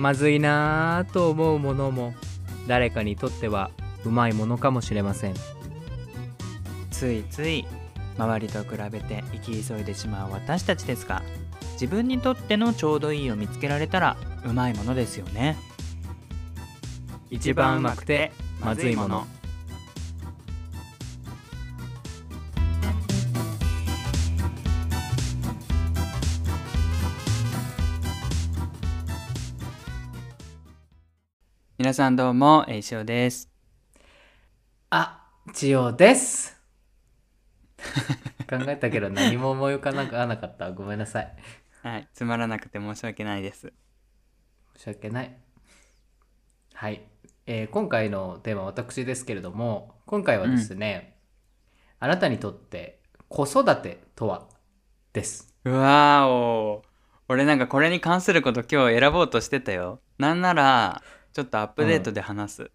まずいなぁと思うものも誰かにとってはうまいものかもしれません。ついつい周りと比べて生き急いでしまう私たちですが自分にとってのちょうどいいを見つけられたらうまいものですよね。一番うまくてまずいもの皆さんどうもえいしおです。あ千代です。考えたけど何も思い浮かななかった。ごめんなさい。はいつまらなくて申し訳ないです。申し訳ない。はい、えー今回のテーマは私ですけれども今回はですね、あなたにとって子育てとはです。うわーお俺なんかこれに関すること今日選ぼうとしてたよ。なんならちょっとアップデートで話す、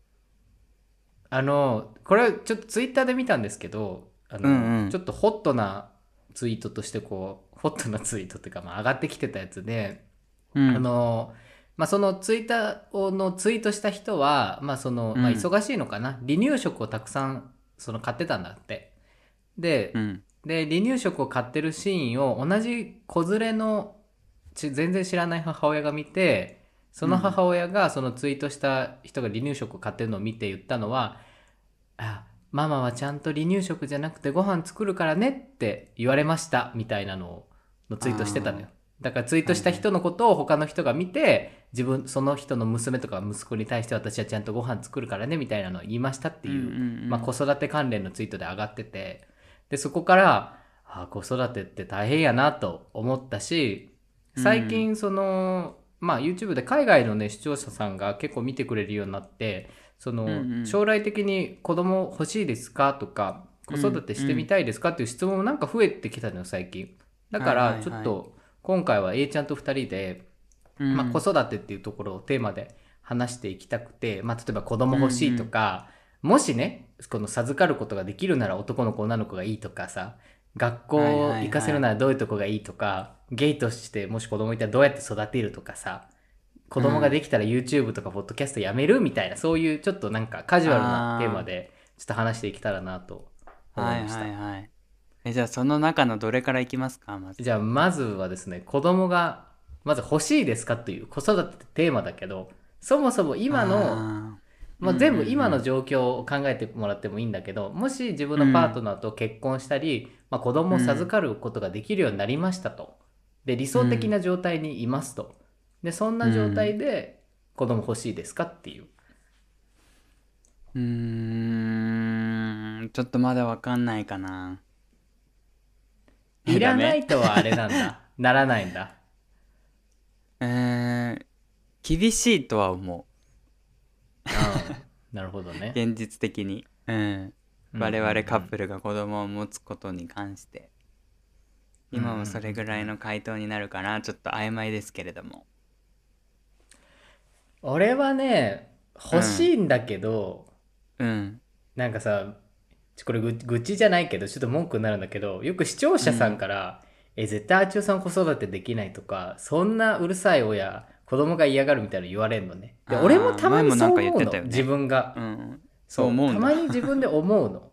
あのこれちょっとツイッターで見たんですけどあの、うんうん。ちょっとホットなツイートとしてこうホットなツイートっていうか、まあ、上がってきてたやつで、うん。あのまあ、そのツイッターをのツイートした人は、まあそのまあ、うん。忙しいのかな、離乳食をたくさんその買ってたんだって。で,、うん。で離乳食を買ってるシーンを同じ子連れのち全然知らない母親が見てその母親がそのツイートした人が離乳食を買ってるのを見て言ったのは「あママはちゃんと離乳食じゃなくてご飯作るからね」って言われましたみたいなのをのツイートしてたのよ。だからツイートした人のことを他の人が見て自分その人の娘とか息子に対して私はちゃんとご飯作るからねみたいなのを言いましたっていう,、まあ、子育て関連のツイートで上がってて。でそこからあ子育てって大変やなと思ったし最近その、まあ YouTube で海外のね視聴者さんが結構見てくれるようになってその、うんうん。将来的に子供欲しいですかとか子育てしてみたいですかっていう質問もなんか増えてきたのよ最近。だからはいはいはい。ちょっと今回は A ちゃんと2人で、うん。まあ、子育てっていうところをテーマで話していきたくて、まあ、例えば子供欲しいとか、もしねこの授かることができるなら男の子女の子がいいとかさ学校はいはいはい。行かせるならどういうとこがいいとか、ゲイとしてもし子供いたらどうやって育てるとかさ子供ができたら YouTube とかポッドキャストやめるみたいな、そういうちょっとなんかカジュアルなテーマでちょっと話していけたらなと思はいいました。はいはいえじゃあその中のどれからいきますかまず。じゃあまずはですね子供がまず欲しいですかという子育てテーマだけどそもそも今のあまあ、うん全部今の状況を考えてもらってもいいんだけどもし自分のパートナーと結婚したり、まあ、子供を授かることができるようになりましたと。で理想的な状態にいますと。でそんな状態で子供欲しいですかっていう、ーうーん。ちょっとまだわかんないかな。いらないとはあれなんだ。ならないんだえー、厳しいとは思う。んなるほどうね。現実的に。うん。我々カップルが子供を持つことに関して。今もそれぐらいの回答になるかな。ちょっと曖昧ですけれども。俺はね欲しいんだけど、うん。なんかさこれぐ愚痴じゃないけどちょっと文句になるんだけどよく視聴者さんから「え絶対あちおさん子育てできない」とかそんなうるさい親子供が嫌がるみたいなの言われるのね。で俺もたまにそう思うの、ね。自分が、うんそう思うたまに自分で思うの。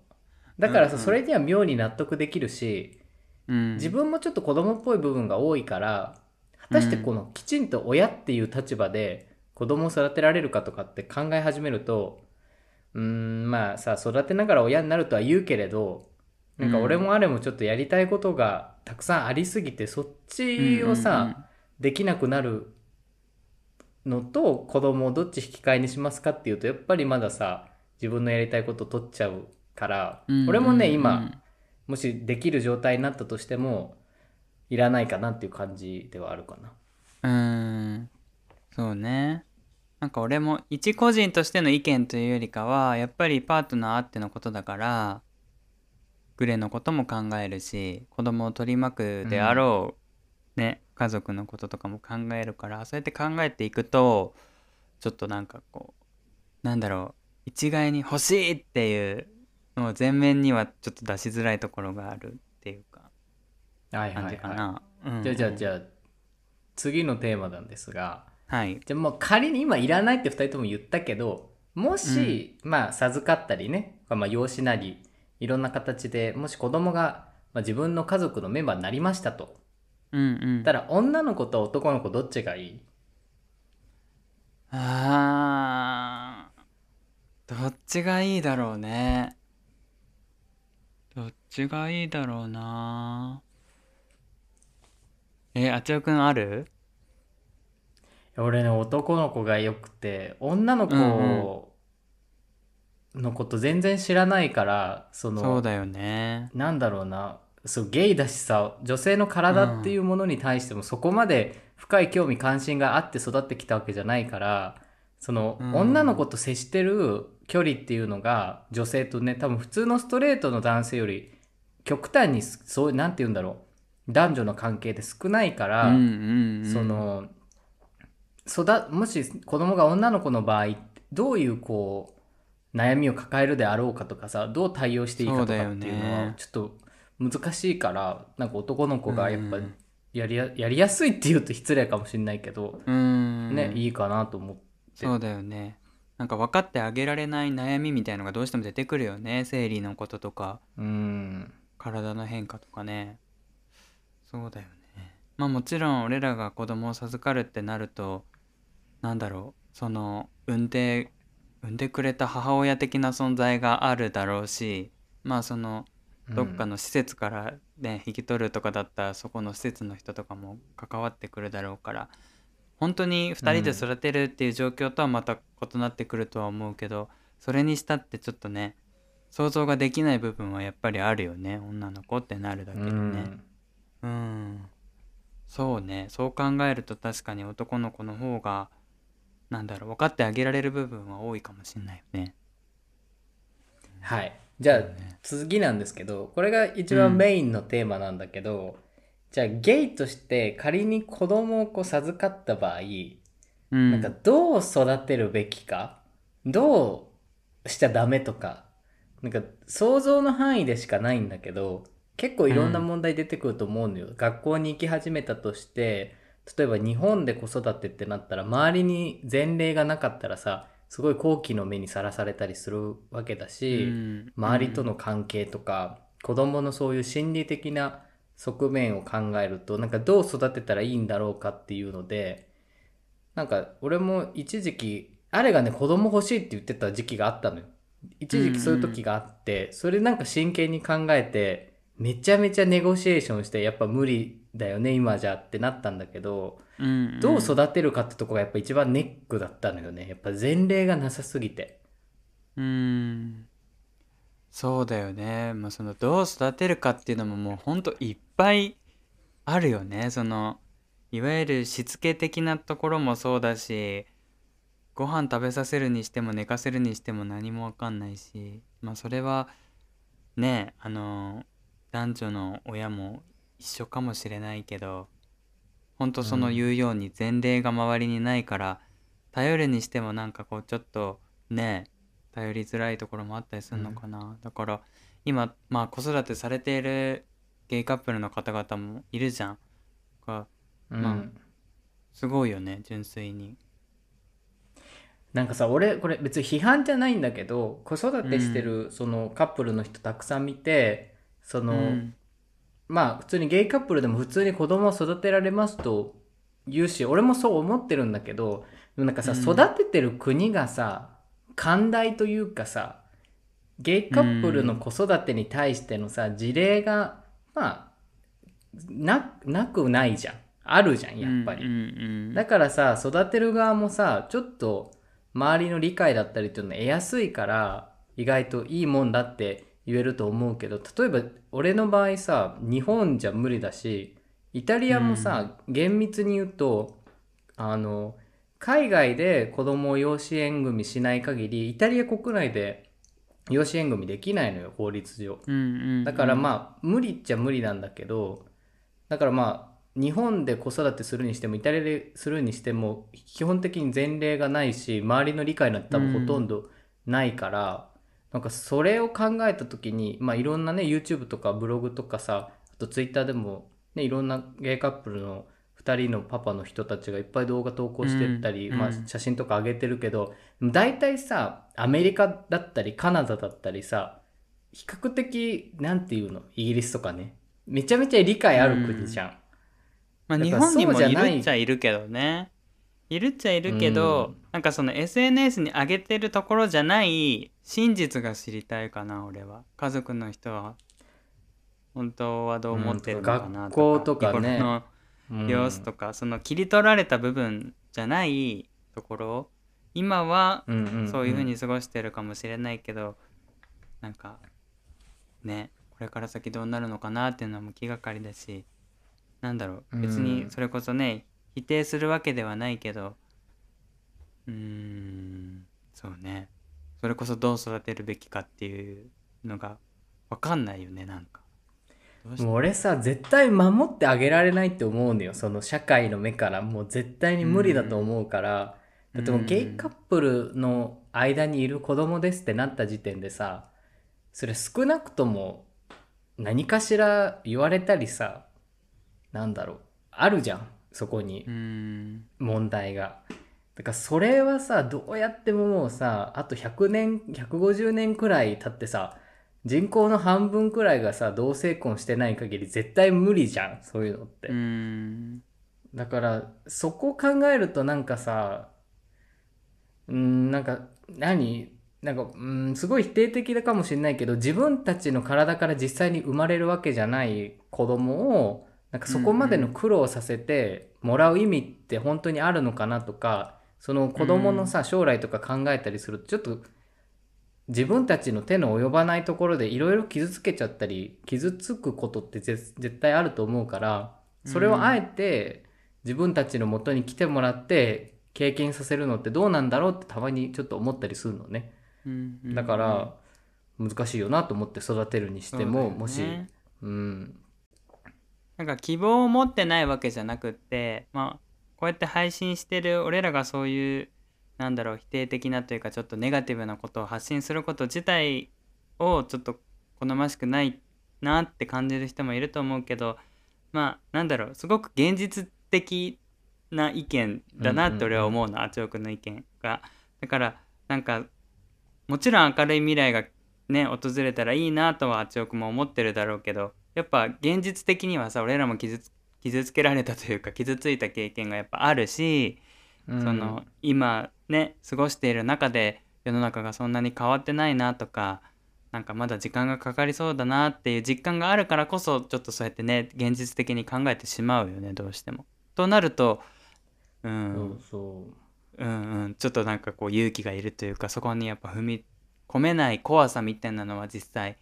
だからさうんうん。それには妙に納得できるしうん。自分もちょっと子供っぽい部分が多いから果たしてこのきちんと親っていう立場で子供を育てられるかとかって考え始めるとうーんまあさ育てながら親になるとは言うけれどなんか俺もあれもちょっとやりたいことがたくさんありすぎてそっちをさ、できなくなるのと子供をどっち引き換えにしますかっていうとやっぱりまださ自分のやりたいことを取っちゃうから、うんうんうん。俺もね今もしできる状態になったとしてもいらないかなっていう感じではあるかな。うーん。そうね。なんか俺も一個人としての意見というよりかはやっぱりパートナーあってのことだからグレのことも考えるし子供を取り巻くであろう、ね家族のこととかも考えるからそうやって考えていくとちょっとなんかこうなんだろう一概に欲しいっていうのを前面にはちょっと出しづらいところがあるっていうかはい感じかな。うんじゃあじゃあじゃあ次のテーマなんですが、はい。じゃあもう仮に今いらないって2人とも言ったけどもし、まあ授かったりね、まあ、養子なりいろんな形でもし子供が、まあ、自分の家族のメンバーになりましたとうんうん。たら女の子と男の子どっちがいい？あー。どっちがいいだろうね。どっちがいいだろうな。えあちおくんある？俺ね男の子がよくて女の子のこと全然知らないから、そのそうだよね。なんだろうなそうゲイだしさ女性の体っていうものに対してもそこまで深い興味関心があって育ってきたわけじゃないからその、うん。女の子と接してる距離っていうのが女性とね多分普通のストレートの男性より極端にそうなんて言うんだろう。男女の関係で少ないから、うんうんうんその育もし子供が女の子の場合どういうこう悩みを抱えるであろうかとかさどう対応していいかとかっていうのはね。ちょっと難しいからなんか男の子がやっぱうん。やりややりやすいっていうと失礼かもしれないけど、うん。ねいいかなと思って。そうだよね。なんか分かってあげられない悩みみたいのがどうしても出てくるよね。生理のこととか。うん。体の変化とかね。そうだよね。まあもちろん俺らが子供を授かるってなるとなんだろう。その産んで産んでくれた母親的な存在があるだろうしまあそのどっかの施設からね、引き取るとかだったらそこの施設の人とかも関わってくるだろうから本当に2人で育てるっていう状況とはまた異なってくるとは思うけどそれにしたってちょっとね想像ができない部分はやっぱりあるよね女の子ってなるだけうでね。ん。うん。そうね。そう考えると確かに男の子の方がなんだろう分かってあげられる部分は多いかもしれないよね。はいじゃあ次なんですけどこれが一番メインのテーマなんだけど、じゃあゲイとして仮に子供をこう授かった場合、うん。なんかどう育てるべきかどうしちゃダメとかなんか想像の範囲でしかないんだけど結構いろんな問題出てくると思うのよ、学校に行き始めたとして例えば日本で子育てってなったら周りに前例がなかったらさすごい好奇の目にさらされたりするわけだし、うん。周りとの関係とか、子供のそういう心理的な側面を考えるとなんかどう育てたらいいんだろうかっていうのでなんか俺も一時期あれがね子供欲しいって言ってた時期があったのよ。一時期そういう時があって、それなんか真剣に考えてめちゃめちゃネゴシエーションしてやっぱ無理だよね今じゃってなったんだけどうんどう育てるかってとこがやっぱ一番ネックだったのよね。やっぱ前例がなさすぎて。うん。そうだよね、まあ、そのどう育てるかっていうのももうほんといっぱいあるよね。そのいわゆるしつけ的なところもそうだしご飯食べさせるにしても寝かせるにしても何もわかんないしまあそれはねあの男女の親も一緒かもしれないけどほんとその言うように前例が周りにないから、頼るにしてもなんかこうちょっとね頼りづらいところもあったりするのかな、だから今まあ子育てされているゲイカップルの方々もいるじゃん。がうん、まあすごいよね純粋に。なんかさ俺これ別に批判じゃないんだけど子育てしてるそのカップルの人たくさん見てその、うんまあ普通にゲイカップルでも普通に子供を育てられますと言うし俺もそう思ってるんだけどでもなんかさ、うん。育ててる国がさ寛大というかさゲイカップルの子育てに対してのさ事例がまあななくないじゃん。あるじゃんやっぱり。だからさ育てる側もさちょっと周りの理解だったりっていうの得やすいから意外といいもんだって言えると思うけど例えば俺の場合さ日本じゃ無理だしイタリアもさ、厳密に言うとあの海外で子供を養子縁組しない限りイタリア国内で養子縁組できないのよ法律上。うんうんだからまあ無理っちゃ無理なんだけどだからまあ日本で子育てするにしてもイタリアでするにしても基本的に前例がないし周りの理解なんて多分ほとんどないから、なんかそれを考えた時にまあいろんなね YouTube とかブログとかさあと Twitter でもねいろんなゲイカップルの2人のパパの人たちがいっぱい動画投稿してったり、まあうん。うん、写真とか上げてるけど大体さアメリカだったりカナダだったりさ比較的なんていうの？イギリスとかね。めちゃめちゃ理解ある国じゃん。まあだから日本にもいるっちゃいるけどねいるっちゃいるけど、うん。なんかその SNS に上げてるところじゃない真実が知りたいかな俺は。家族の人は。本当はどう思ってるのかなとか、うん。学校とかね。の様子とか、その切り取られた部分じゃないところ今はうんうんん。そういう風に過ごしてるかもしれないけど、なんかねこれから先どうなるのかなっていうのも気がかりだしなんだろう。別にそれこそね、否定するわけではないけど。うーんそうね。それこそどう育てるべきかっていうのが分かんないよねなんか。もう俺さ絶対守ってあげられないって思うのよ。その社会の目から。もう絶対に無理だと思うから、だってもうゲイカップルの間にいる子供ですってなった時点でさそれ少なくとも何かしら言われたりさなんだろう。あるじゃん。そこに問題が。だからそれはさどうやってももうさあと100年150年くらい経ってさ人口の半分くらいがさ同性婚してない限り絶対無理じゃんそういうのって、だからそこを考えるとなんかさうんなんか何？なんかうんすごい否定的だかもしれないけど自分たちの体から実際に生まれるわけじゃない子供をなんかそこまでの苦労させてもらう意味って本当にあるのかなとかその子供のさ将来とか考えたりするとちょっと自分たちの手の及ばないところでいろいろ傷つけちゃったり傷つくことって絶絶対あると思うからそれをあえて自分たちの元に来てもらって経験させるのってどうなんだろうってたまにちょっと思ったりするのね。だから難しいよなと思って育てるにしても、もしうんなんか希望を持ってないわけじゃなくってまあこうやって配信してる俺らがそういうなんだろう否定的なというかちょっとネガティブなことを発信すること自体をちょっと好ましくないなって感じる人もいると思うけどまあなんだろうすごく現実的な意見だなって俺は思うの、あちおくんの意見が。だからなんかもちろん明るい未来がね訪れたらいいなとはあちおくも思ってるだろうけどやっぱ現実的にはさ俺らも傷つ傷つけられたというか傷ついた経験がやっぱあるし、うん。その今ね過ごしている中で世の中がそんなに変わってないなとかなんかまだ時間がかかりそうだなっていう実感があるからこそちょっとそうやってね現実的に考えてしまうよねどうしても。となるとうん、そううんうん。ちょっとなんかこう勇気がいるというかそこにやっぱ踏み込めない怖さみたいなのは実際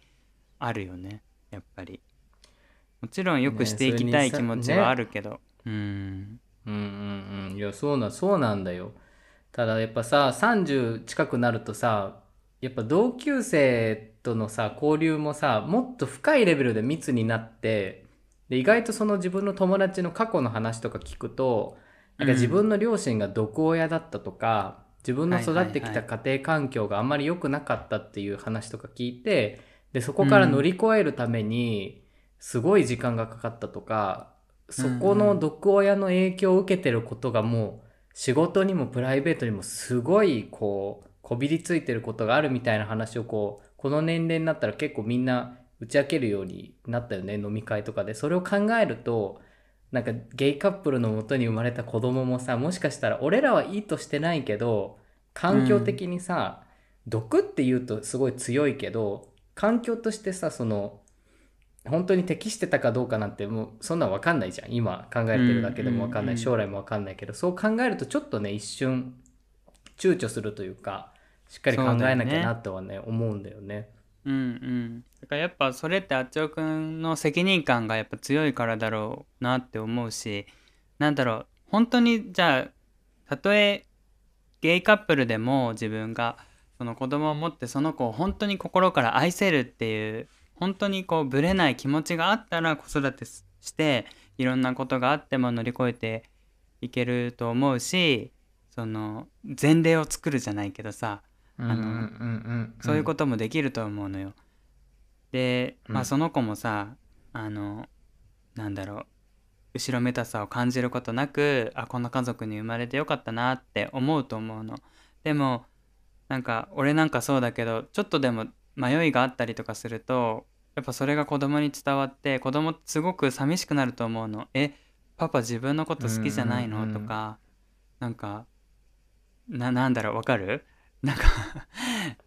あるよねやっぱりもちろんよくしていきたいね気持ちはあるけど、うん。うんうんうん。いやそうなそうなんだよ。ただやっぱさ30近くなるとさやっぱ同級生とのさ交流もさもっと深いレベルで密になってで意外とその自分の友達の過去の話とか聞くとなんか自分の両親が毒親だったとか、自分の育ってきた家庭環境があんまり良くなかったっていう話とか聞いてでそこから乗り越えるためにすごい時間がかかったとか、そこの毒親の影響を受けてることがもう仕事にもプライベートにもすごいこうこびりついてることがあるみたいな話をこうこの年齢になったら結構みんな打ち明けるようになったよね飲み会とかで。それを考えるとなんかゲイカップルのもとに生まれた子供もさもしかしたら俺らはいいとしてないけど環境的にさ、毒って言うとすごい強いけど環境としてさその本当に適してたかどうかなんてもうそんなん分かんないじゃん。今考えてるだけでも分かんない、将来も分かんないけど。そう考えるとちょっとね一瞬躊躇するというかしっかり考えなきゃなとはね思うんだよね。うん。うんだからやっぱそれってあっちおくんの責任感がやっぱ強いからだろうなって思うしなんだろう本当にじゃあたとえゲイカップルでも自分がその子供を持ってその子を本当に心から愛せるっていう本当にこうぶれない気持ちがあったら子育てししていろんなことがあっても乗り越えていけると思うしその前例を作るじゃないけどさうんうんうんうんそういうこともできると思うのよ。で、まうん。あその子もさあのなんだろう後ろめたさを感じることなくあこんな家族に生まれてよかったなって思うと思うの。でもなんか俺なんかそうだけどちょっとでも迷いがあったりとかするとやっぱそれが子供に伝わって子供すごく寂しくなると思うのえパパ自分のこと好きじゃないの、うんうんうん。とかなんかななんだろう？わかる？なんか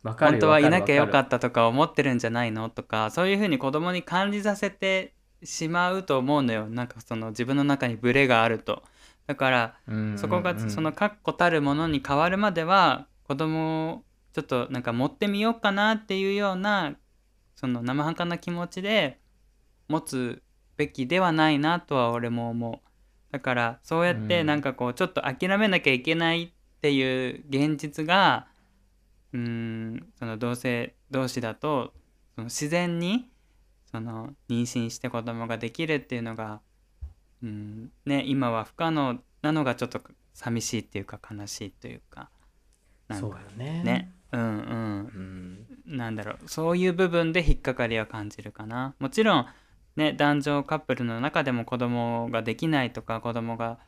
本当はいなきゃよかったとか思ってるんじゃないの？とかそういうふうに子供に感じさせてしまうと思うのよ。なんかその自分の中にブレがあると。だからうんうんうん。そこがその確固たるものに変わるまでは子供をちょっとなんか持ってみようかなっていうようなその生半可な気持ちで持つべきではないなとは俺も思う。だからそうやってうん。なんかこうちょっと諦めなきゃいけないっていう現実がうーんその同性同士だとその自然にその妊娠して子供ができるっていうのがうんね今は不可能なのがちょっと寂しいっていうか悲しいというかなんそうかよね。ねうんうん。うん。なんだろう。そういう部分で引っかかりは感じるかな。もちろんね男女カップルの中でも子供ができないとか子供が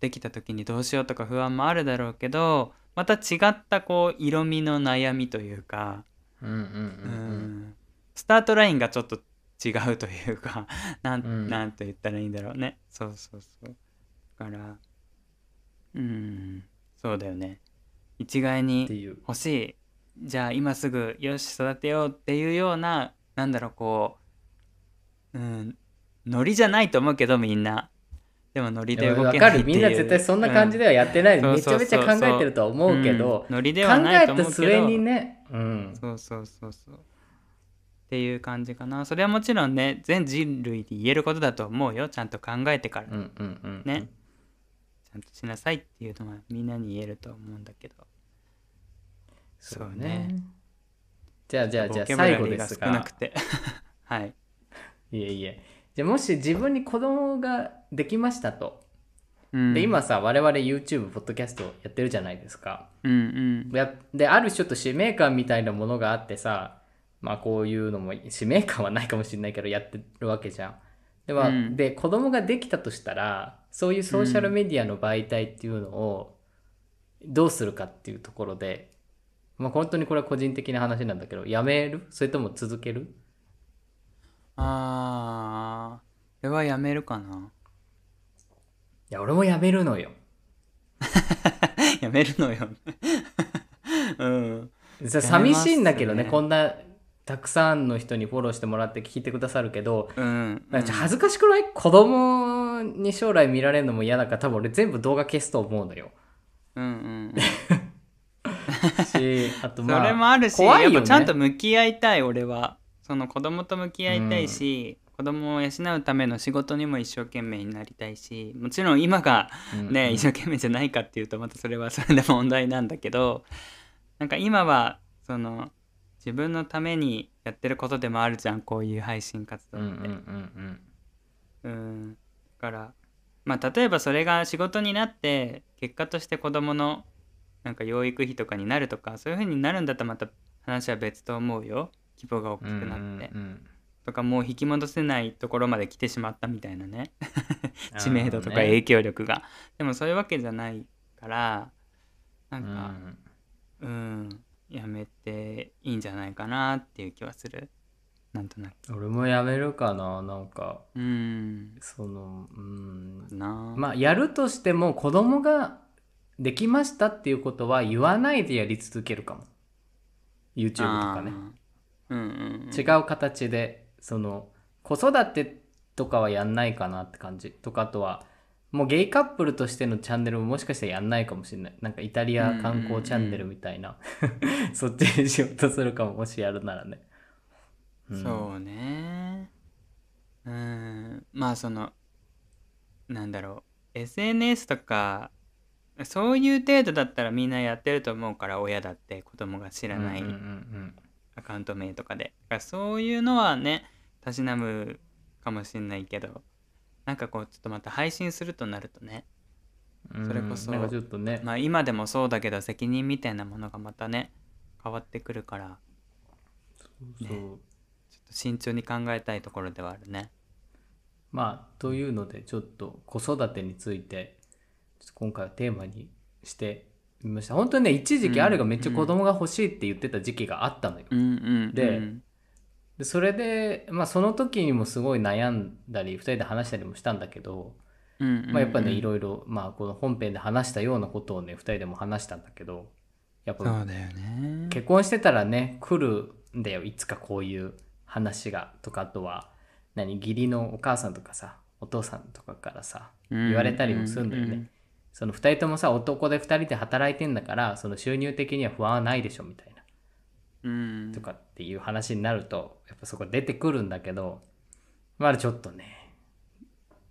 できた時にどうしようとか不安もあるだろうけどまた違ったこう色味の悩みというか、スタートラインがちょっと違うというか なん,、うん。なんと言ったらいいんだろうね。そうそうそう。だからうん。そうだよね一概に欲しい。じゃあ今すぐよし育てようっていうようななんだろうこううんノリじゃないと思うけどみんな。でもノリで動わけないっていう。かる。みんな絶対そんな感じではやってない、うん。めちゃめちゃ考えてるとは思うけど、ん。ノリで考はないえと思うけど。た末にね、うん、そうそうそうそう。っていう感じかな。それはもちろんね全人類で言えることだと思うよ。ちゃんと考えてから、うんうんうん。ねちゃんとしなさいっていうのはみんなに言えると思うんだけど。そうね。ね。じゃあじゃあじゃあ最後ですが少なくて。はい。いえいえ。じゃあもし自分に子供ができましたと、うん。で今さ我々 YouTube ポッドキャストやってるじゃないですか。うんうん。やである種と使命感みたいなものがあってさまあこういうのも使命感はないかもしれないけどやってるわけじゃんで,、まあうん。で子供ができたとしたらそういうソーシャルメディアの媒体っていうのをどうするかっていうところで、まあ本当にこれは個人的な話なんだけどやめる？それとも続ける？あー。これはやめるかな。いや俺もやめるのよ。やめるのよ。うん。寂しいんだけどねね。こんなたくさんの人にフォローしてもらって聞いてくださるけどうんなんか恥ずかしくない？子供に将来見られるのも嫌だから多分俺全部動画消すと思うのよ。うんうん。しあとそまあれもあるし、怖いよね。やっぱちゃんと向き合いたい俺は。その子供と向き合いたいし、子供を養うための仕事にも一生懸命になりたいしもちろん今がね、うん。一生懸命じゃないかっていうとまたそれはそれで問題なんだけどなんか今はその自分のためにやってることでもあるじゃんこういう配信活動って。うんうんうんうん。だからまあ例えばそれが仕事になって結果として子供のなんか養育費とかになるとかそういう風になるんだったらまた話は別と思うよ。規模が大きくうんなって、うんうんとかもう引き戻せないところまで来てしまったみたいなね。う ん知名度とか影響力が、でもそういうわけじゃないからなんかうん。うん、やめていいんじゃないかなっていう気はする。なんとなく。俺もやめるかななんか。うん。そのうん。かなまあやるとしても子供ができましたっていうことは言わないでやり続けるかも。YouTube とかね。うんうんうん。違う形でその子育てとかはやんないかなって感じ。とかあとはもうゲイカップルとしてのチャンネルももしかしたらやんないかもしれない。なんかイタリア観光チャンネルみたいな、そっちにしようとするかももしやるならね、うん。そうね。うん。まあそのなんだろう。SNS とかそういう程度だったらみんなやってると思うから親だって子供が知らないアカウント名とかで。だからそういうのはねたしなむかもしんないけどなんかこうちょっとまた配信するとなるとねうんそれこそなんかちょっとね、まあ今でもそうだけど責任みたいなものがまたね変わってくるからそうちょっと慎重に考えたいところではあるね。まあというのでちょっと子育てについて今回はテーマにしてみました。本当にね一時期あれがめっちゃ子供が欲しいって言ってた時期があったのよ、うんうんでうんでそれでまあその時にもすごい悩んだり2人で話したりもしたんだけど、うんうんうんまあ、やっぱねいろいろまあこの本編で話したようなことをね2人でも話したんだけどやっぱそうだよね。結婚してたらね来るんだよいつかこういう話が。とかあとは何義理のお母さんとかさお父さんとかからさ言われたりもするんだよね、うんうんうんその2人ともさ男で2人で働いてんだからその収入的には不安はないでしょみたいな。うんとかっていう話になるとやっぱそこ出てくるんだけどまだちょっとね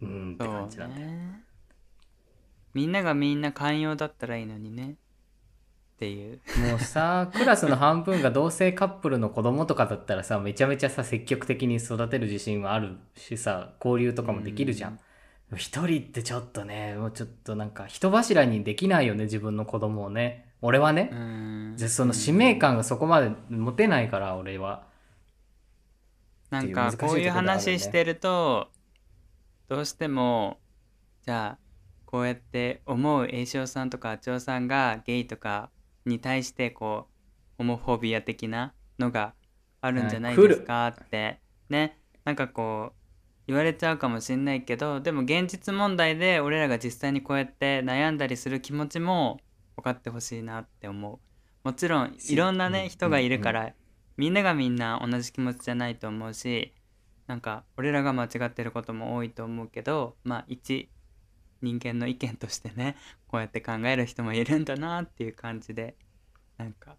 うーんって感じなんだよ、ね。みんながみんな寛容だったらいいのにね。っていう。もうさクラスの半分が同性カップルの子供とかだったらさめちゃめちゃさ積極的に育てる自信はあるしさ交流とかもできるじゃん。一人ってちょっとねもうちょっとなんか人柱にできないよね自分の子供をね俺はね、うん。でその使命感がそこまで持てないから俺は。なんかこういう話してるとどうしてもじゃあこうやって思う栄翔さんとかあちおさんがゲイとかに対してこうホモフォビア的なのがあるんじゃないですかってね。なんかこう言われちゃうかもしんないけどでも現実問題で俺らが実際にこうやって悩んだりする気持ちも分かってほしいなって思う。もちろんいろんなねうん人がいるからみんながみんな同じ気持ちじゃないと思うしなんか俺らが間違ってることも多いと思うけどまあ一人間の意見としてね こうやって考える人もいるんだなっていう感じでなんか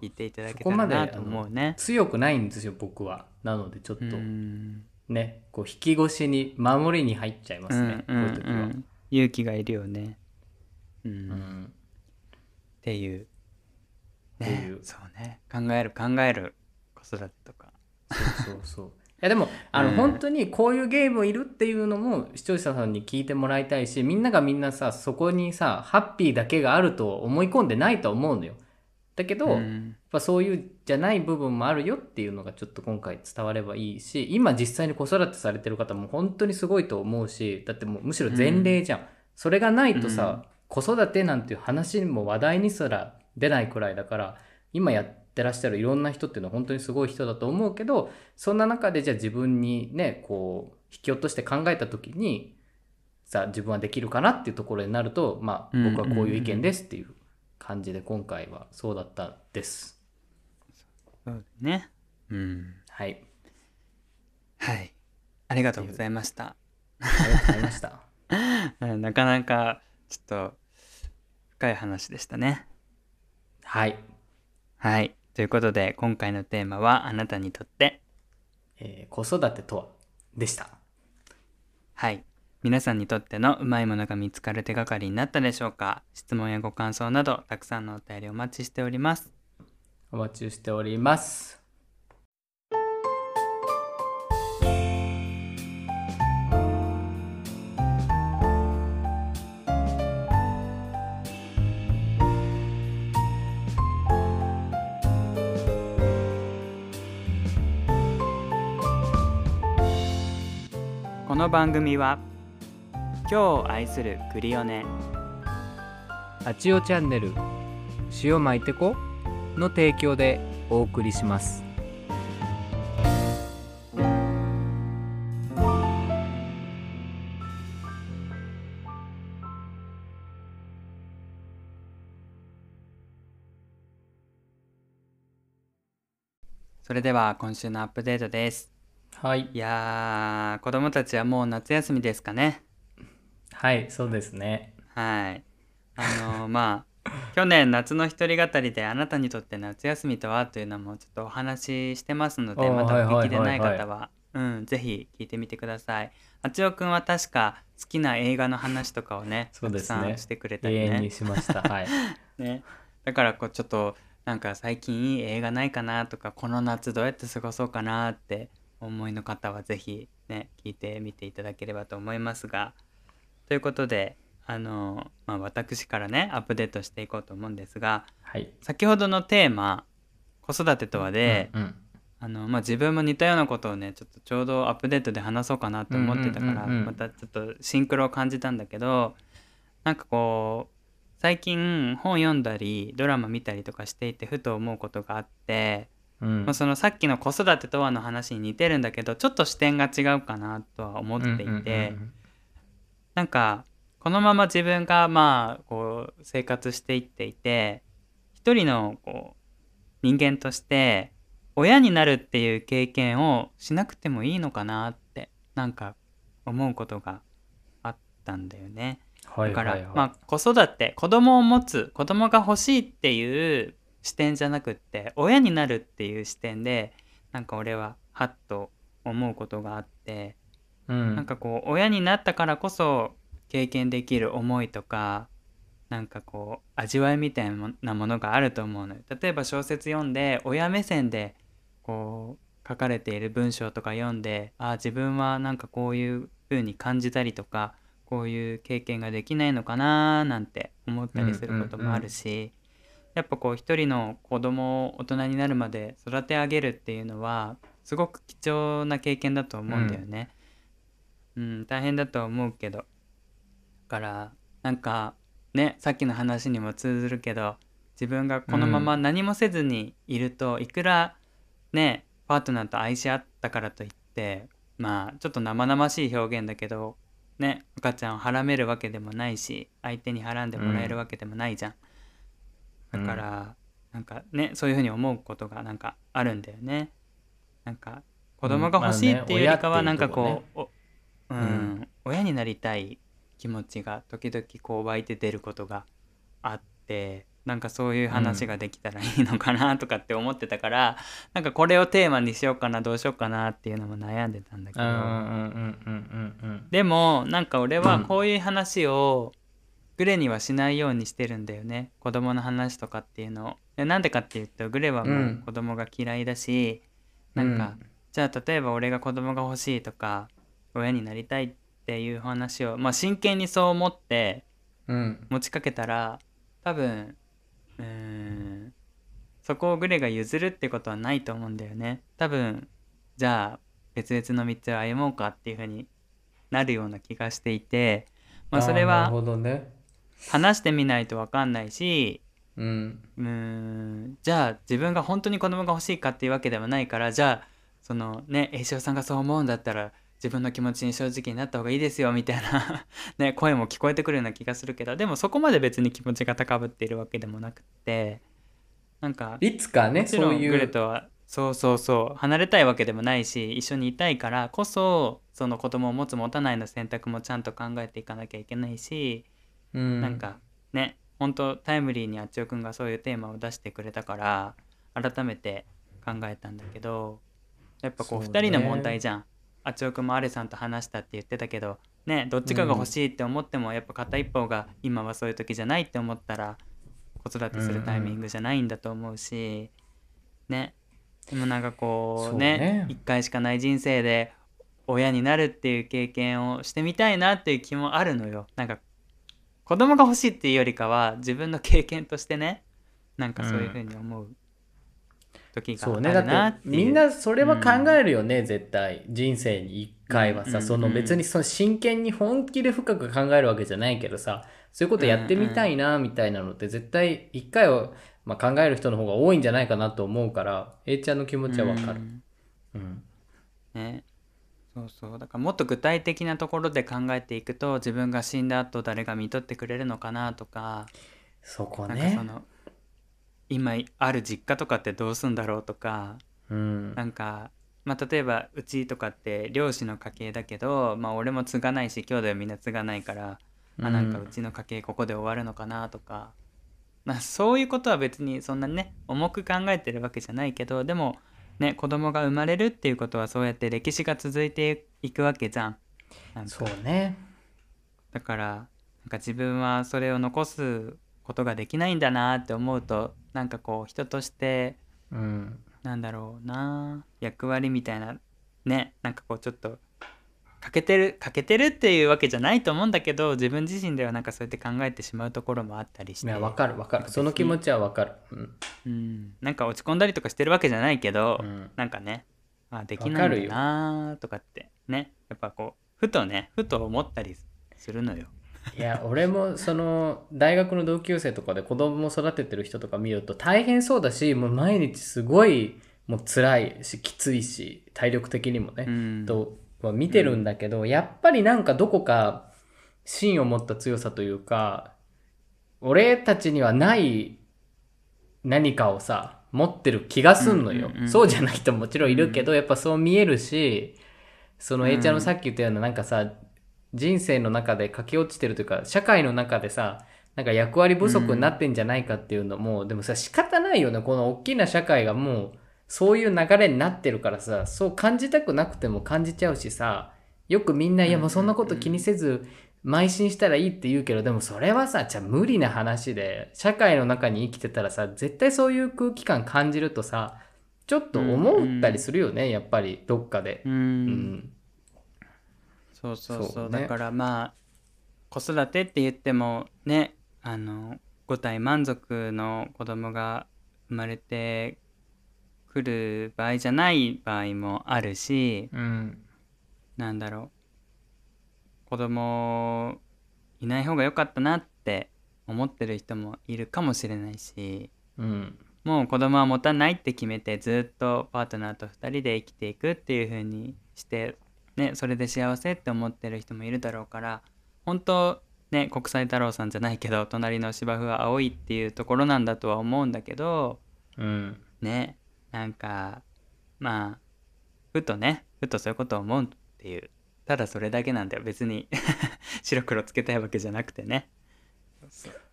聞いていただけたらなと思うね。強くないんですよ僕は。なのでちょっとうん。ねこう引き越しに守りに入っちゃいますね、うんうんこういう時は、うん勇気がいるよね。うん。うんっていう。っていうそうね考える考える子育てとか。そうそうそう。いやでも あの、うん本当にこういうゲームいるっていうのも視聴者さんに聞いてもらいたいしみんながみんなさそこにさハッピーだけがあると思い込んでないと思うのよ。だけど、やっうんぱそういうじゃない部分もあるよっていうのがちょっと今回伝わればいいし今実際に子育てされてる方も本当にすごいと思うしだってもうむしろ前例じゃん。それがないとさ、子育てなんていう話にも話題にすら出ないくらいだから今やってらっしゃるいろんな人っていうのは本当にすごい人だと思うけどそんな中でじゃあ自分にねこう引き落として考えた時にさあ自分はできるかなっていうところになるとまあうん僕はこういう意見ですっていう感じで今回はそうだったです。そうね。うん。はい。はい。ありがとうございました。ありがとうございました。う んなかなかちょっと深い話でしたね。はい。はい。ということで今回のテーマはあなたにとってえー子育てとは？でした。はい。皆さんにとってのうまいものが見つかる手がかりになったでしょうか？質問やご感想などたくさんのお便りお待ちしております。お待ちしております。の番組は今日を愛するクリオネあちおチャンネル塩巻いてこの提供でお送りします。それでは今週のアップデートです。はい。いやー子供たちはもう夏休みですかね。はい、そうですね。はい。あのーまあ 去年夏の一人語りであなたにとって夏休みとはというのもちょっとお話ししてますのでまだはいはいお聞きでない方はうんぜひ聞いてみてください。あちおくんは確か好きな映画の話とかをね そうですねたくさんしてくれたりねしました。はい。ねだからこうちょっとなんか最近いい映画ないかなとかこの夏どうやって過ごそうかなってお思いの方はぜひね聞いてみていただければと思いますが。ということであの、まあ、私からねアップデートしていこうと思うんですがはい。先ほどのテーマ「子育てとはで」うんうんあの、まあ、自分も似たようなことをねちょっとちょうどアップデートで話そうかなと思ってたから、またちょっとシンクロを感じたんだけどなんかこう最近本読んだりドラマ見たりとかしていてふと思うことがあって、うん。まあ、そのさっきの子育てとはの話に似てるんだけどちょっと視点が違うかなとは思っていて、うんうんうんなんかこのまま自分がまあこう生活していっていて一人のこう人間として親になるっていう経験をしなくてもいいのかなってなんか思うことがあったんだよね。はい。だから、まあ子育て子供を持つ子供が欲しいっていう視点じゃなくって親になるっていう視点でなんか俺はハッと思うことがあって。うんなんかこう親になったからこそ経験できる思いとかなんかこう味わいみたいなものがあると思うのよ。例えば小説読んで親目線でこう書かれている文章とか読んでああ自分はなんかこういう風に感じたりとかこういう経験ができないのかななんて思ったりすることもあるし、やっぱこう一人の子供を大人になるまで育て上げるっていうのはすごく貴重な経験だと思うんだよね。うん、大変だとは思うけど。だからなんかねさっきの話にも通ずるけど自分がこのまま何もせずにいると、いくらねパートナーと愛し合ったからといってまあちょっと生々しい表現だけどね赤ちゃんをはらめるわけでもないし相手にはらんでもらえるわけでもないじゃん、だから、なんかねそういうふうに思うことがなんかあるんだよね。なんか子供が欲しいっていうよりかはなんかこう、親になりたい気持ちが時々こう湧いて出ることがあってなんかそういう話ができたらいいのかなとかって思ってたから、なんかこれをテーマにしようかなどうしようかなっていうのも悩んでたんだけど、うんうんうんうんうんうん。でもなんか俺はこういう話をグレにはしないようにしてるんだよね。子供の話とかっていうのを。でなんでかっていうとグレはもう子供が嫌いだし、なんか、じゃあ例えば俺が子供が欲しいとか親になりたいっていう話をまあ真剣にそう思ってうん。持ちかけたら多分うーんそこをグレが譲るってことはないと思うんだよね。多分じゃあ別々の道を歩もうかっていう風になるような気がしていてまあそれーなるはほどね話してみないと分かんないしうん。じゃあ自分が本当に子供が欲しいかっていうわけではないからじゃあそのね栄翔さんがそう思うんだったら自分の気持ちに正直になった方がいいですよみたいな ね声も聞こえてくるような気がするけどでもそこまで別に気持ちが高ぶっているわけでもなくってなんかいつかねそうんいグレうとはそうそうそう離れたいわけでもないし一緒にいたいからこそその子供を持つ持たないの選択もちゃんと考えていかなきゃいけないし、うん。なんかね本当タイムリーにあっちおくんがそういうテーマを出してくれたから改めて考えたんだけどやっぱこうそうね。2人の問題じゃん、あっちおくんもアレさんと話したって言ってたけどねどっちかが欲しいって思っても、やっぱ片一方が今はそういう時じゃないって思ったら子育てするタイミングじゃないんだと思うし、ね。でもなんかこそううね。ね一回しかない人生で親になるっていう経験をしてみたいなっていう気もあるのよ。なんか子供が欲しいっていうよりかは自分の経験としてねなんかそういうふうに思う時があそうねだるなっていう、ってみんなそれは考えるよね、絶対。人生に一回はさ、うんその別にその真剣に本気で深く考えるわけじゃないけどさそういうことやってみたいなみたいなのって絶対一回は、まあ、考える人の方が多いんじゃないかなと思うから A ちゃんの気持ちはわかる、うん。うん。ねそうそう。だからもっと具体的なところで考えていくと自分が死んだ後誰が見とってくれるのかなとかそこなんかねその今ある実家とかってどうすんだろうとかうん。なんか、まあ、例えばうちとかって漁師の家系だけど、まあ、俺も継がないし兄弟はみんな継がないから、あなんかうちの家系ここで終わるのかなとか、まあ、そういうことは別にそんなにね重く考えてるわけじゃないけどでもね子供が生まれるっていうことはそうやって歴史が続いていくわけじゃん。なんか。そうね。だからなんか自分はそれを残すことができないんだなって思うとなんかこう人としてうん。なんだろうな役割みたいなねなんかこうちょっと欠けてる欠けてるっていうわけじゃないと思うんだけど自分自身ではなんかそうやって考えてしまうところもあったりして。わかるわかる。その気持ちはわかる、うん。うん、なんか落ち込んだりとかしてるわけじゃないけど、うん。なんかねあできないんだなとかってね。やっぱこうふとねふと思ったりするのよ。いや俺もその大学の同級生とかで子供を育ててる人とか見ると大変そうだしもう毎日すごいもう辛いしきついし体力的にもね、うん。とは見てるんだけど、やっぱりなんかどこか芯を持った強さというか俺たちにはない何かをさ持ってる気がすんのよ、うんうんうんそうじゃない人ももちろんいるけど、やっぱそう見えるしその A ちゃんのさっき言ったようななんかさ人生の中で駆け落ちてるというか社会の中でさなんか役割不足になってんじゃないかっていうのも、でもさ仕方ないよね。この大きな社会がもうそういう流れになってるからさそう感じたくなくても感じちゃうしさよくみんな、いやもうそんなこと気にせず邁進したらいいって言うけどでもそれはさじゃあ無理な話で社会の中に生きてたらさ絶対そういう空気感感じるとさちょっと思ったりするよね、やっぱりどっかで。うん。うん。そうそう。そうね。だからまあ子育てって言ってもねあの五体満足の子供が生まれてくる場合じゃない場合もあるしうんなんだろう。子供いない方が良かったなって思ってる人もいるかもしれないしうんもう子供は持たないって決めてずっとパートナーと2人で生きていくっていう風にして、ね、それで幸せって思ってる人もいるだろうから本当ね国際太郎さんじゃないけど隣の芝生は青いっていうところなんだとは思うんだけどうん。ねなんかまあふとねふとそういうことを思うっていうただそれだけなんだよ。別に 白黒つけたいわけじゃなくてね。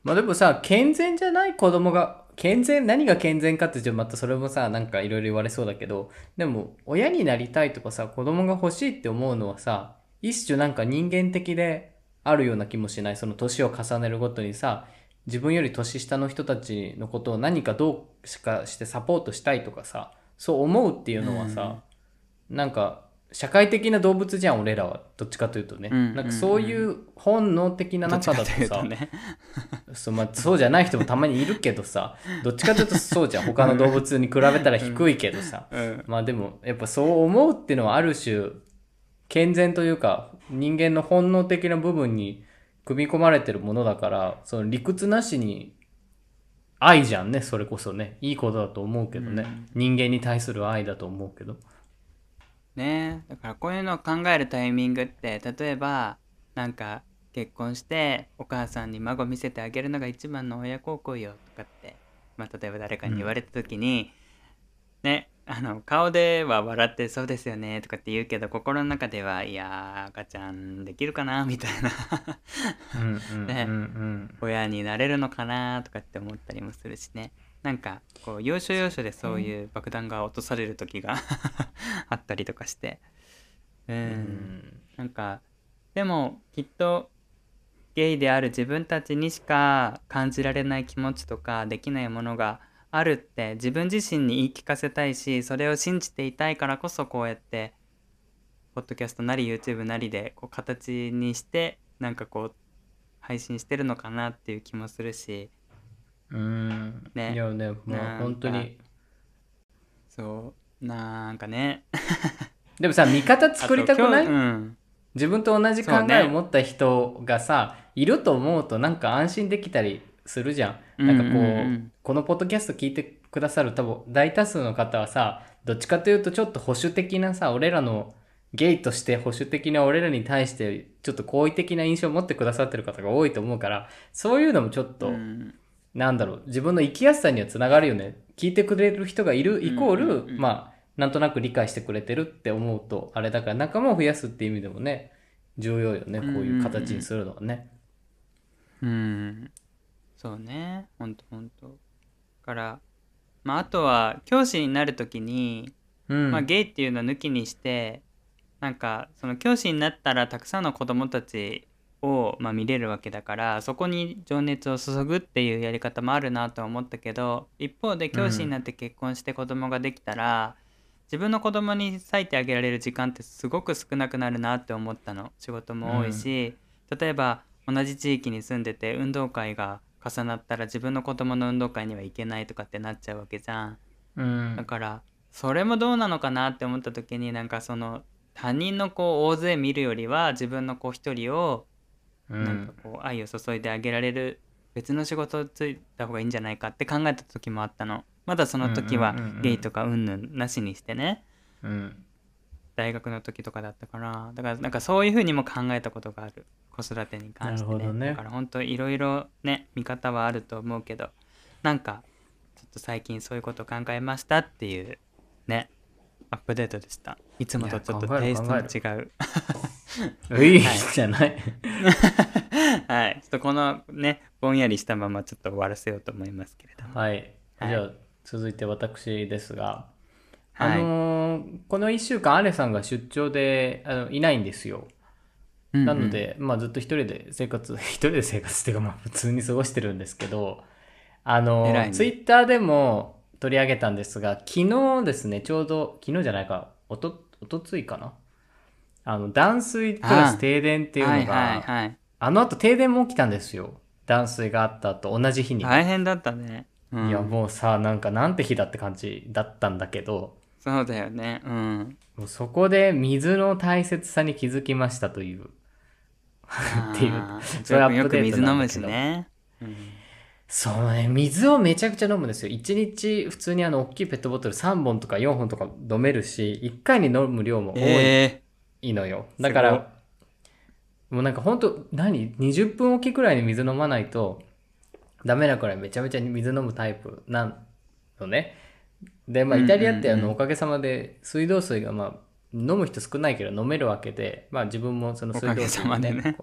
まあでもさ健全じゃない子供が健全何が健全かって言うとまたそれもさなんかいろいろ言われそうだけどでも親になりたいとかさ子供が欲しいって思うのはさ一種なんか人間的であるような気もしない。その年を重ねるごとにさ自分より年下の人たちのことを何かどうしかしてサポートしたいとかさそう思うっていうのはさ、なんか社会的な動物じゃん俺らはどっちかというとね、うん。なんかそういう本能的な中だとさね。そうまあ、そうじゃない人もたまにいるけどさどっちかというとそうじゃん。他の動物に比べたら低いけどさ、うん。まあでもやっぱそう思うっていうのはある種健全というか人間の本能的な部分に組み込まれてるものだからその理屈なしに愛じゃんねそれこそね。いいことだと思うけどね、人間に対する愛だと思うけど。ね。だからこういうのを考えるタイミングって例えばなんか結婚してお母さんに孫見せてあげるのが一番の親孝行よとかって、まあ、例えば誰かに言われた時に、ねあの顔では笑ってそうですよねとかって言うけど心の中ではいやー赤ちゃんできるかなみたいな。親になれるのかなとかって思ったりもするしね。なんかこう要所要所でそういう爆弾が落とされる時が あったりとかして。うん、うん。なんかでもきっとゲイである自分たちにしか感じられない気持ちとかできないものがあるって自分自身に言い聞かせたいしそれを信じていたいからこそこうやってポッドキャストなり YouTube なりでこう形にしてなんかこう配信してるのかなっていう気もするし。うん。ね。いやねまあなんか本当に。そう。なんかね。でもさ味方作りたくない？うん。自分と同じ考えを持った人がさ、いると思うとなんか安心できたりするじゃん。なんかこう,、うんうん。うんこのポッドキャスト聞いてくださる多分大多数の方はさどっちかというとちょっと保守的なさ俺らのゲイとして保守的な俺らに対してちょっと好意的な印象を持ってくださってる方が多いと思うからそういうのもちょっと、うん。なんだろう自分の生きやすさにはつながるよね。聞いてくれる人がいるイコール、うんうん。うんまあなんとなく理解してくれてるって思うとあれだから仲間を増やすっていう意味でもね重要よね。こういう形にするのはね。うんそうね。ほんとほんと。だからまああとは教師になる時に、うん。まあ、ゲイっていうのを抜きにしてなんかその教師になったらたくさんの子供たちを、まあ、見れるわけだからそこに情熱を注ぐっていうやり方もあるなとは思ったけど一方で教師になって結婚して子供ができたら、自分の子供に割いてあげられる時間ってすごく少なくなるなって思ったの。仕事も多いし、例えば同じ地域に住んでて運動会が重なったら自分の子供の運動会には行けないとかってなっちゃうわけじゃん。うん。だからそれもどうなのかなって思った時になんかその他人の子を大勢見るよりは自分の子一人をうなんかんこう愛を注いであげられる別の仕事をついた方がいいんじゃないかって考えた時もあったの。まだその時はゲイとかうんぬんなしにしてね。うん。大学の時とかだったから。だからなんかそういうふうにも考えたことがある子育てに関してね。なるほどね。だから本当いろいろね見方はあると思うけどなんかちょっと最近そういうことを考えましたっていうねアップデートでした。いつもとちょっとテイストの違う。うい、はい。じゃない？はい。ちょっとこのねぼんやりしたままちょっと終わらせようと思いますけれども。はい。はい。じゃあ、続いて私ですが、はい。あのーこの1週間、アレさんが出張であのいないんですよ。うんうん。なので、まあ、ずっと一人で生活、一人で生活っていうか、まあ、普通に過ごしてるんですけど、あのね。ツイッターでも取り上げたんですが、昨日ですね、ちょうど、昨日じゃないか、おと、おとついかな？あの、断水プラス停電っていうのが、はいはいはい。あの後停電も起きたんですよ。断水があった後、同じ日に。大変だったね、うん、いやもうさなんかなんて日だって感じだったんだけど。そうだよね。うん。もうそこで水の大切さに気づきましたというっていう。それアップよく水飲むしね、うん。そうね水をめちゃくちゃ飲むんですよ。1日普通にあの大きいペットボトル3本とか4本とか飲めるし1回に飲む量も多えいのよ、だからもうなんかほんと何？20分おきくらいに水飲まないとダメなくらいめちゃめちゃ水飲むタイプなのね。でまあうん。イタリアってあのおかげさまで水道水がまあ飲む人少ないけど飲めるわけでまあ自分もその水道水おかげさまでね。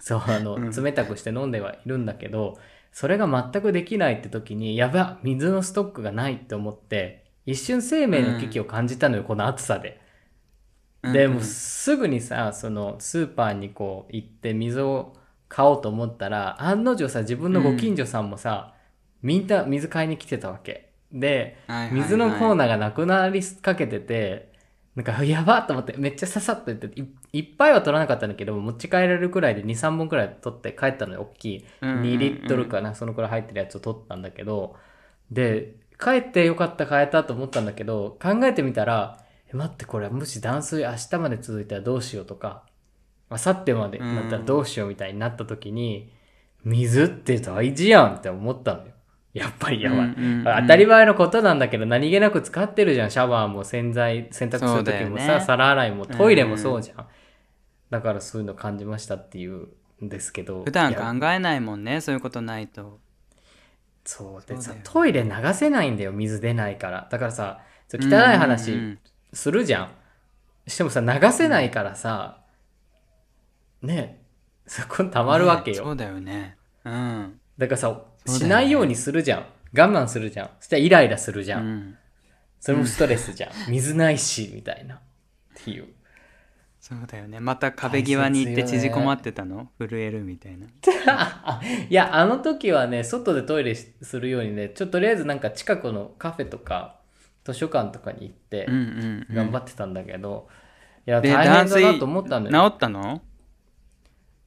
そうあの、うん。冷たくして飲んではいるんだけどそれが全くできないって時にやば水のストックがないって思って一瞬生命の危機を感じたのよ、この暑さで。ーでもううんうんすぐにさそのスーパーにこう行って水を買おうと思ったら案の定さ自分のご近所さんもさ、みんな水買いに来てたわけ。で水のコーナーがなくなりかけててなんかやばっと思ってめっちゃささっと言っていいっぱいは取らなかったんだけど持ち帰れるくらいで23本くらい取って帰ったのよ大きい。うんうんうん。2リットルかなそのくらい入ってるやつを取ったんだけど。で帰ってよかった変えたと思ったんだけど考えてみたらえ待ってこれもし断水明日まで続いたらどうしようとか明後日までなったらどうしようみたいになった時に、水って大事やんって思ったのよやっぱりやばい、うんうんうん。当たり前のことなんだけど何気なく使ってるじゃん。シャワーも洗剤洗濯する時もさ、ね。皿洗いもトイレもそうじゃん、だからそういうの感じましたっていうんですけど。普段考えないもんねそういうことないと。そうでさトイレ流せないんだよ水出ないから。だからさちょっと汚いうんうん話うん。するじゃん,、してもさ流せないからさねえそこにたまるわけよ、ねそうだよね。うん。だからさ、しないようにするじゃん。我慢するじゃん。そしたらイライラするじゃん、うん。それもストレスじゃん、水ないしみたいな。っていう。そうだよね。また壁際に行って縮こまってたの？震えるみたいな。いやあの時はね外でトイレしするようにねちょっととりあえずなんか近くのカフェとか図書館とかに行ってうんうん、うん、頑張ってたんだけど、いやで大変だなと思ったんだよ治ったの？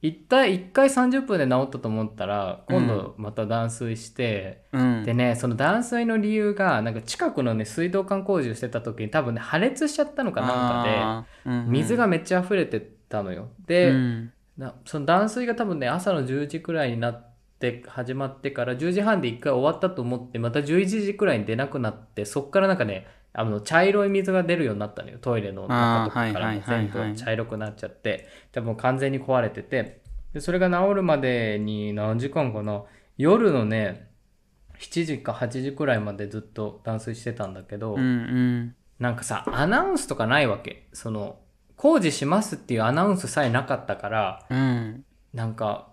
一回一回30分で治ったと思ったら今度また断水して、うん。でねその断水の理由がなんか近くのね水道管工事をしてた時に多分ね破裂しちゃったのかなんかあー。うんうん。で水がめっちゃ溢れてたのよ。で、うん。なその断水が多分ね朝の10時くらいになって始まってから10時半で1回終わったと思ってまた11時くらいに出なくなってそっからなんかねあの茶色い水が出るようになったのよ。トイレの中とかからも全部茶色くなっちゃって。多分完全に壊れてて。でそれが治るまでに何時間かな。夜のね7時か8時くらいまでずっと断水してたんだけど、うんうん。なんかさアナウンスとかないわけ。その工事しますっていうアナウンスさえなかったからうん。なんか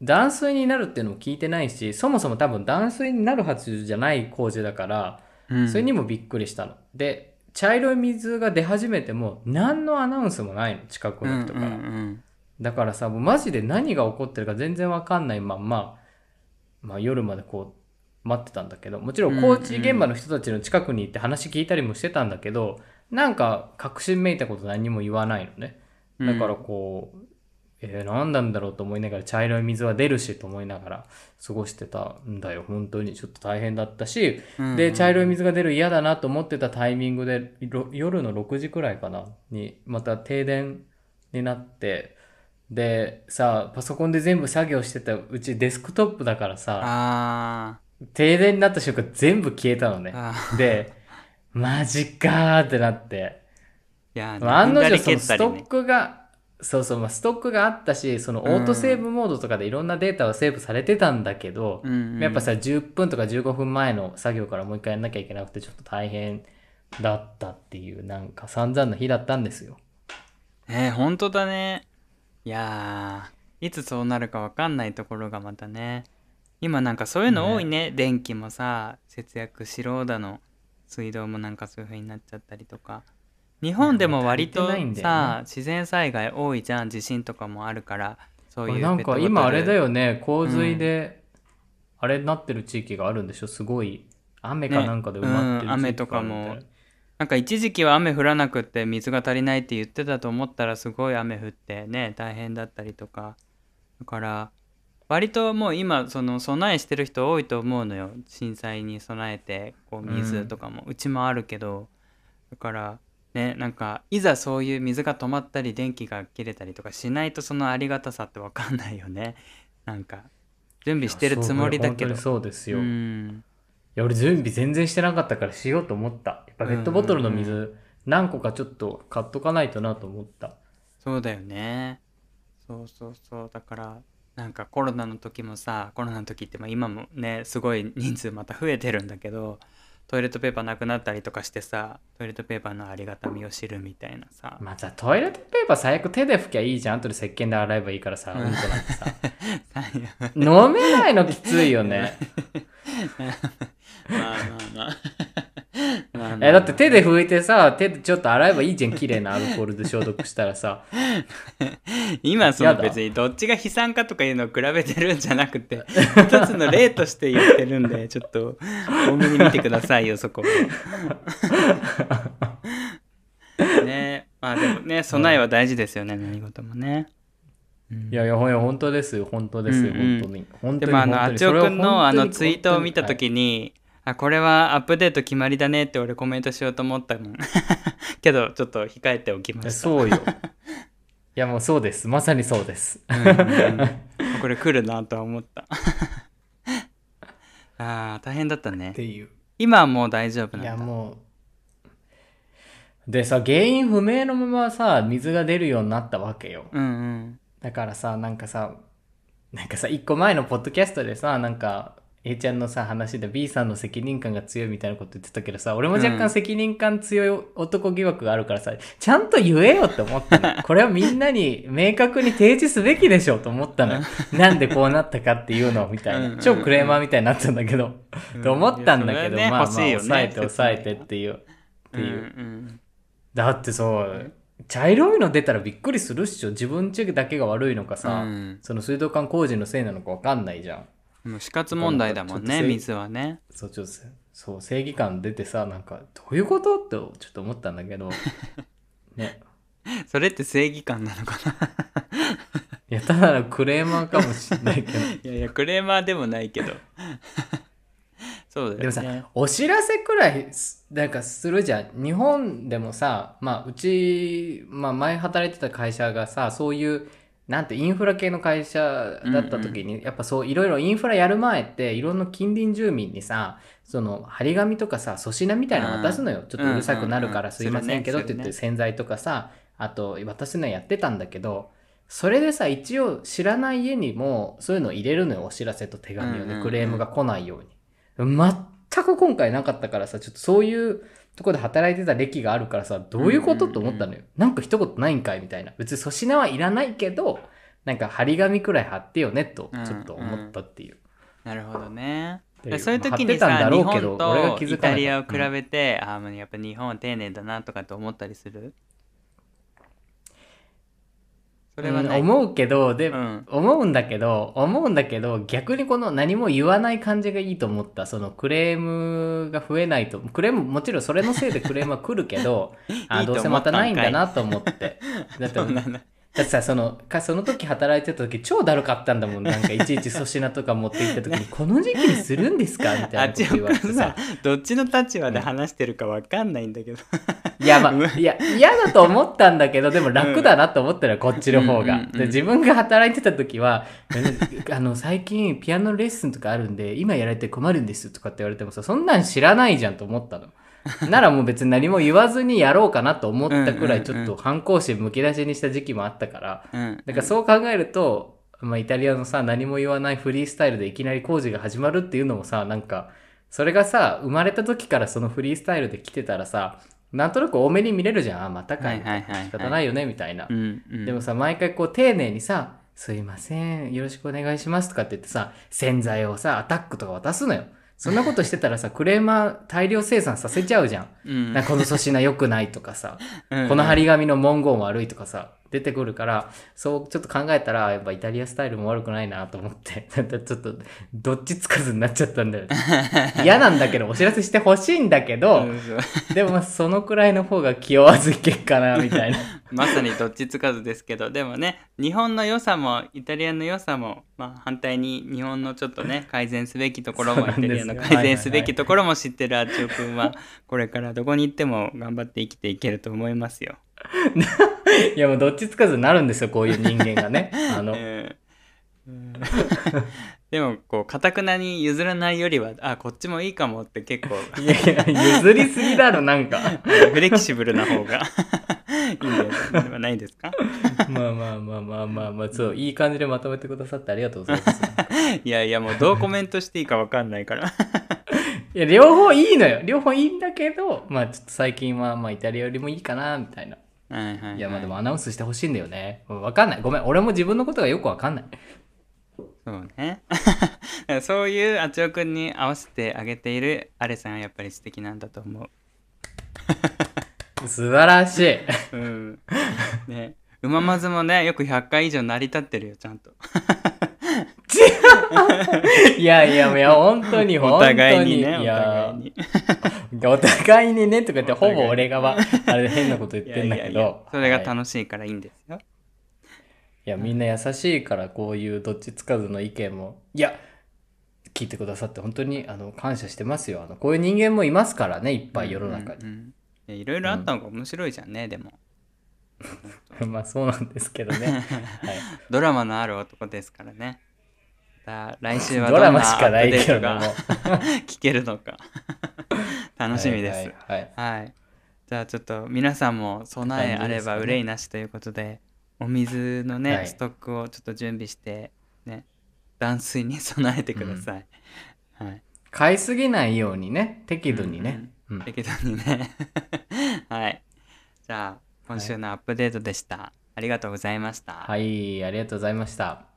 断水になるっていうのも聞いてないしそもそも多分断水になるはずじゃない工事だから、うんそれにもびっくりしたの。で茶色い水が出始めても何のアナウンスもないの近くの人から、うんうんだからさもうマジで何が起こってるか全然わかんないまんま、まあ、夜までこ待ってたんだけど。もちろん工事現場の人たちの近くに行って話聞いたりもしてたんだけど、なんか確信めいたこと何も言わないのね。だからこう、えー、何なんだろうと思いながら茶色い水は出るしと思いながら過ごしてたんだよ。本当にちょっと大変だったし、うんで茶色い水が出る嫌だなと思ってたタイミングでろ夜の6時くらいかなにまた停電になってでさパソコンで全部作業してたうちデスクトップだからさあ停電になった瞬間全部消えたのね。あでマジかーってなって。いやまあ案の定そのストックが、そうそう、まあ、ストックがあったし、そのオートセーブモードとかでいろんなデータはセーブされてたんだけど、うんうん。やっぱさ、10分とか15分前の作業からもう一回やんなきゃいけなくて、ちょっと大変だったっていう、なんか散々な日だったんですよ。えー、本当だね。いやーいつそうなるか分かんないところがまたね。今なんかそういうの多いね。電気もさ節約しろだの。水道もなんかそういう風になっちゃったりとか日本でも割とさ、ね。自然災害多いじゃん地震とかもあるからそういうなんか今あれだよね、洪水で、あれになってる地域があるんでしょ？すごい。雨かなんかで埋まってる地域があるみたいな、ねうん雨とかも。なんか一時期は雨降らなくって水が足りないって言ってたと思ったらすごい雨降ってね大変だったりとか。だから割ともう今その備えしてる人多いと思うのよ。震災に備えてこう水とかも、うちもあるけど。だからねなんかいざそういう水が止まったり電気が切れたりとかしないとそのありがたさって分かんないよねなんか準備してるつもりだけどそうですよ。うんいや俺準備全然してなかったからしようと思った。やっぱペットボトルのうんうん水何個かちょっと買っとかないとなと思った。そうだよねそうそうそうだからなんかコロナの時もさコロナの時ってまあ今もねすごい人数また増えてるんだけどトイレットペーパーなくなったりとかしてさトイレットペーパーのありがたみを知るみたいなさまあさ、トイレットペーパー最悪手で拭きゃいいじゃん。後で石鹸で洗えばいいからさ、うんこなんてさ。飲めないのきついよね。まあまあまあえ、だって手で拭いてさ、手でちょっと洗えばいいじゃん。綺麗なアルコールで消毒したらさ。今その別にどっちが悲惨かとかいうのを比べてるんじゃなくて一つの例として言ってるんで ちょっと多めに見てくださいよそこ ねまあでもね備えは大事ですよね何事もね、うんいやいや、ほんや本当ですよ。本当ですよ。うんうん本当に。本当でに。もあのあちおくんのあのツイートを見た時に、あこれはアップデート決まりだねって俺コメントしようと思ったもん。けどちょっと控えておきまはいしたそうよ。いや、もうそうです。まさにそうです。うんうんこれ来るなとは思った。あー大変だったね。っていう。今はもう大丈夫いなんだ。やもう。でさ原因不明のままさ水が出るようになったわけよ。うんうん。だからさなんかさなんかさ一個前のポッドキャストでさなんか A ちゃんのさ話で B さんの責任感が強いみたいなこと言ってたけどさ俺も若うん干責任感強い男疑惑があるからさ、ちゃんと言えよって思ったの。これはみんなに明確に提示すべきでしょと思ったのよ。なんでこうなったかっていうのをみたいうんうんうなん。超クレーマーみたいになったんだけど、と思ったんだけど、ねまあまあ抑えて抑えてっていうっていう、うんうん。だってそう茶色いの出たらびっくりするっしょ。自分ちだけが悪いのかさ、うん。その水道管工事のせいなのか分かんないじゃんもう死活問題だもんね水はね。そうちょっとそう正義感出てさなんかどういうことってちょっと思ったんだけど。ね。それって正義感なのか いやただのクレーマーかもしれないけど。な いやいやクレーマーでもないけど。そうだよね。でもさお知らせくらいすなんかするじゃん。日本でもさまあうち、まあ、前働いてた会社がさそういうなんてインフラ系の会社だった時に、やっぱそういろいろインフラやる前っていろんな近隣住民にさその張り紙とかさ粗品みたいなの渡すのよ、ちょっとうるさくなるからすいませんけどって言って洗剤とかさあと渡すのやってたんだけどそれでさ一応知らない家にもそういうの入れるのよお知らせと手紙をねうんうんうん。クレームが来ないように。全く今回なかったからさ、ちょっとそういうとこで働いてた歴があるからさ、どういうことって思ったのよ。なんか一言ないんかいみたいな。別に粗品はいらないけど、なんか張り紙くらい貼ってよねと、ちょっと思ったっていう。なるほどねそういう時にさ日本とイタリアを比べて、ああもうやっぱ日本は丁寧だなとかって思ったりする？それはうん思うけどで、うん。思うんだけど思うんだけど逆にこの何も言わない感じがいいと思った。そのクレームが増えないとクレームもちろんそれのせいでクレームは来るけど あどうせまたないんだなと思って。だってだってさそのかその時働いてた時超だるかったんだもんなんかいちいち粗品とか持って行った時に「この時期にするんですか?」みたいなこと言われてさどっちの立場で話してるかわかんないんだけど、い やまいや嫌だと思ったんだけどでも楽だなと思ったらこっちの方が、で自分が働いてた時はあの最近ピアノレッスンとかあるんで今やられて困るんですとかって言われてもさそんなん知らないじゃんと思ったのならもう別に何も言わずにやろうかなと思ったくらいちょっと反抗心むき出しにした時期もあったから。うん、だからそう考えると、まあ、イタリアのさ何も言わないフリースタイルでいきなり工事が始まるっていうのもさなんかそれがさ生まれた時からそのフリースタイルで来てたらさなんとなく多めに見れるじゃんあまたかい仕方ないよねみたいなう、んうん、でもさ毎回こう丁寧にさ「すいませんよろしくお願いします」とかって言ってさ洗剤をさアタックとか渡すのよそんなことしてたらさクレーマー大量生産させちゃうじゃん。うん。なんかこの粗品良くないとかさうん。この張り紙の文言悪いとかさ、出てくるから、そうちょっと考えたら、やっぱイタリアスタイルも悪くないなと思って、ちょっとどっちつかずになっちゃったんだよ。ね。嫌なんだけど、お知らせしてほしいんだけど、でもまあそのくらいの方が気負わずいけっかな、みたいな。まさにどっちつかずですけどでもね日本の良さもイタリアの良さも、まあ、反対に日本のちょっとね 改善すべきところもイタリアの改善すべきところも知ってるあちおくんはこれからどこに行っても頑張って生きていけると思いますよ。いやもうどっちつかずになるんですよ、こういう人間がね。あの、うんうんでもこうかたくなに譲らないよりはあこっちもいいかもって結構いやいや、譲りすぎだろ、なんか。フレキシブルな方がいいんではないですか？まあまあまあまあまあまあ、そう、いい感じでまとめてくださってありがとうございます。いやいやもうどうコメントしていいか分かんないから いや、両方いいのよ。両方いいんだけど、まあちょっと最近はまあイタリアよりもいいかな、みたいな。はいはい、はい、いや、まあでもアナウンスしてほしいんだよね。うんわかんない。ごめん。俺も自分のことがよくわかんない。そうね そういうあちおくんに合わせてあげているアレさんはやっぱり素敵なんだと思素晴らしい。ううんねうままずもねよく100回以上成り立ってるよちゃんと いやいやいや、本当に、本 お当に。互いにねお互いに お互いにね、とか言って、ほお互いにぼ俺がは、あれ変なこと言ってんだけど。いやいやいやそれがはい楽しいからいいんですよ、いや、みんな優しいから、こういうどっちつかずの意見も。いや、聞いてくださって本当にあの感謝してますよ。あのこういう人間もいますからね、いっぱい世の中に。うんうんいろいろあったのが面白いじゃんね、でも。まあそうなんですけどね。はい。ドラマのある男ですからね。また来週はドラどんなアマしかないップデートけどもが。聞けるのか。楽しみです。はいはいはい、じゃあちょっと皆さんも備えあれば憂いなしということでお水のね、はい。ストックをちょっと準備してね断水に備えてください、はい。買いすぎないようにね、適度にね。うん適当にね。はい。じゃあ今週のアップデートでした、ありがとうございました、はい、ありがとうございました。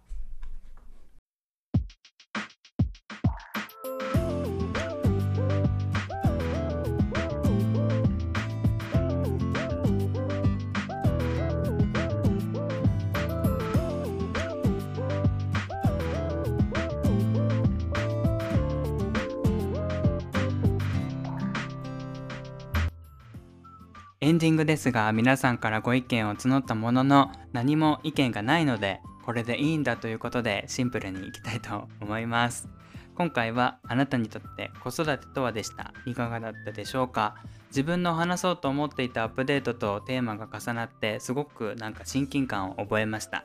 エンディングですが皆さんからご意見を募ったものの何も意見がないのでこれでいいんだということでシンプルにいきたいと思います。今回はあなたにとって子育てとはでした。いかがだったでしょうか？自分の話そうと思っていたアップデートとテーマが重なってすごくなんか親近感を覚えました。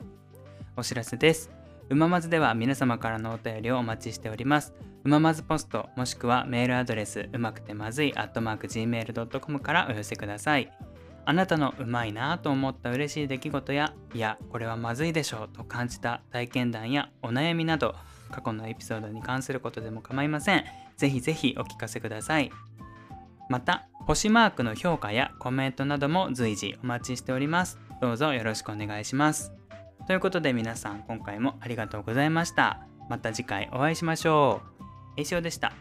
お知らせです。うままずでは皆様からのお便りをお待ちしております。うままずポストもしくはメールアドレスうまくてまずい gmail.com からお寄せください。あなたのうまいなぁと思った嬉しい出来事やいやこれはまずいでしょうと感じた体験談やお悩みなど過去のエピソードに関することでも構いません。ぜひぜひお聞かせください。また星マークの評価やコメントなども随時お待ちしております。どうぞよろしくお願いします。ということで皆さん今回もありがとうございました。また次回お会いしましょう。えしおでした。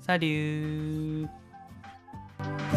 サリュー